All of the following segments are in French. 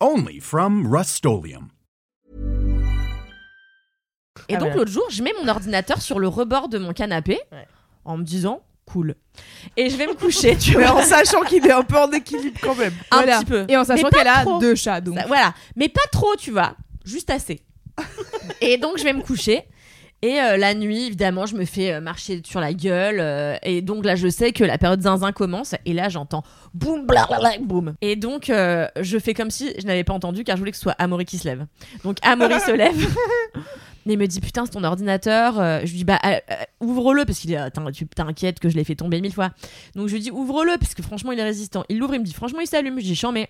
Only from Rust Et Ah, donc l'autre jour, je mets mon ordinateur sur le rebord de mon canapé Ouais. en me disant cool. Et je vais me coucher, tu Mais vois. en sachant qu'il est un peu en équilibre quand même. Un Voilà. petit peu. Et en sachant Mais pas qu'elle a trop. deux chats, donc. Ça- voilà, mais pas trop, tu vois, juste assez. et donc je vais me coucher. Et euh, la nuit, évidemment, je me fais euh, marcher sur la gueule. euh, et donc là, je sais que la période zinzin commence. Et là, j'entends boum, blablabla, boum. Et donc, euh, je fais comme si je n'avais pas entendu car je voulais que ce soit Amaury qui se lève. Donc, Amaury se lève. Et il me dit putain c'est ton ordinateur Euh, je lui dis bah euh, euh, ouvre-le parce qu'il est t'in- tu t'inquiètes que je l'ai fait tomber mille fois donc je lui dis ouvre-le parce que franchement il est résistant il l'ouvre il me dit franchement il s'allume je dis chant mais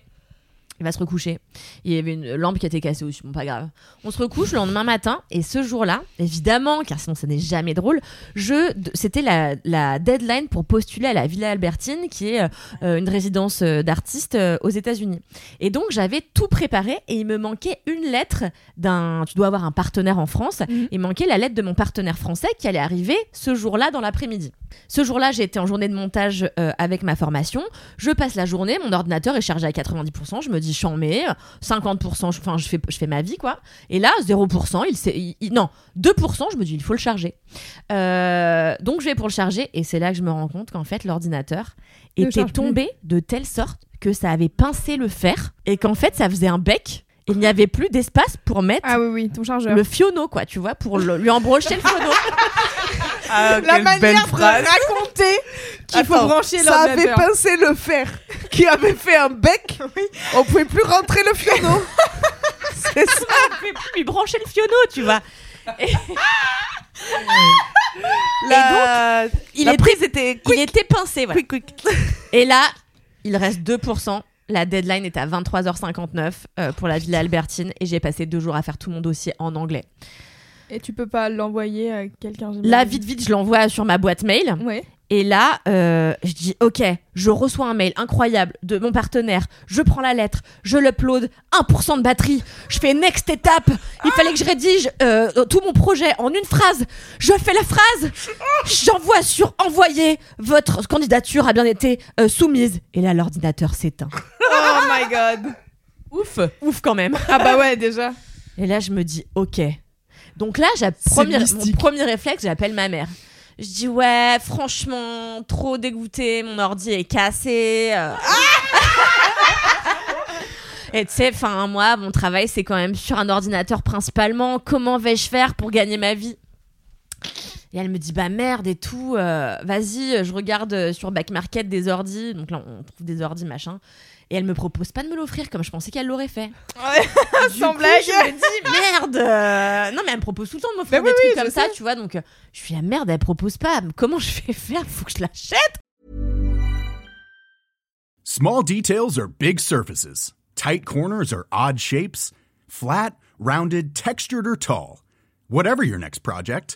il va se recoucher. Il y avait une lampe qui était cassée aussi, bon pas grave. On se recouche le lendemain matin et ce jour-là, évidemment, car sinon ça n'est jamais drôle, je c'était la, la deadline pour postuler à la Villa Albertine, qui est euh, une résidence euh, d'artistes euh, aux États-Unis. Et donc j'avais tout préparé et il me manquait une lettre d'un. Tu dois avoir un partenaire en France. Mhm. Il manquait la lettre de mon partenaire français qui allait arriver ce jour-là dans l'après-midi. Ce jour-là, été en journée de montage euh, avec ma formation. Je passe la journée, mon ordinateur est chargé à 90%. Je me dis, j'en mets 50%. je- je fais, je fais ma vie, quoi. Et là, 0%, il, il- il- non, 2%, je me dis, il faut le charger. Euh, donc, je vais pour le charger. Et c'est là que je me rends compte qu'en fait, l'ordinateur était tombé de telle sorte que ça avait pincé le fer et qu'en fait, ça faisait un bec. Il n'y avait plus d'espace pour mettre Ah oui, oui, ton chargeur. le fiono, quoi, tu vois, pour le- lui embrocher le fiono. Ah, La manière de phrase. raconter Qu'il faut brancher Ça avait pincé le fer qui avait fait un bec. On pouvait plus rentrer le fiono. C'est ça. On pouvait plus lui brancher le fiono, tu vois. La, Il la était, prise était il était pincé, voilà. quick, quick. Et là, il reste 2%. La deadline est à 23h59 euh, pour la Villa Albertine et j'ai passé deux jours à faire tout mon dossier en anglais. Et tu peux pas l'envoyer à quelqu'un. Là, vite, vite, je l'envoie sur ma boîte mail. Ouais. Et là, euh, je dis, ok, je reçois un mail incroyable de mon partenaire, je prends la lettre, je l'upload, 1% de batterie, je fais next étape, il fallait que je rédige euh, tout mon projet en une phrase, je fais la phrase, j'envoie sur envoyer, votre candidature a bien été euh, soumise. Et là, l'ordinateur s'éteint. Oh my god. Ouf, ouf quand même. Ah bah ouais, déjà. Et là, je me dis, ok. Donc là, j'ai premier, mon premier réflexe, j'appelle ma mère. Je dis, ouais, franchement, trop dégoûté, mon ordi est cassé. euh. Et tu sais, enfin, moi, mon travail, c'est quand même sur un ordinateur principalement. Comment vais-je faire pour gagner ma vie? Et elle me dit, bah merde et tout, euh, vas-y, je regarde euh, sur Back Market des ordis. Donc là, on trouve des ordis, machin. Et elle me propose pas de me l'offrir comme je pensais qu'elle l'aurait fait. Du Sans coup, blague. Je me dis merde. euh, Non mais elle me propose tout le temps de m'offrir Bah des oui, trucs oui, comme ça, sais. tu vois. Donc euh, je suis la merde, elle propose pas. Comment je vais faire? Faut que je l'achète. Small details are big surfaces. Tight corners are odd shapes. Flat, rounded, textured, or tall. Whatever your next project,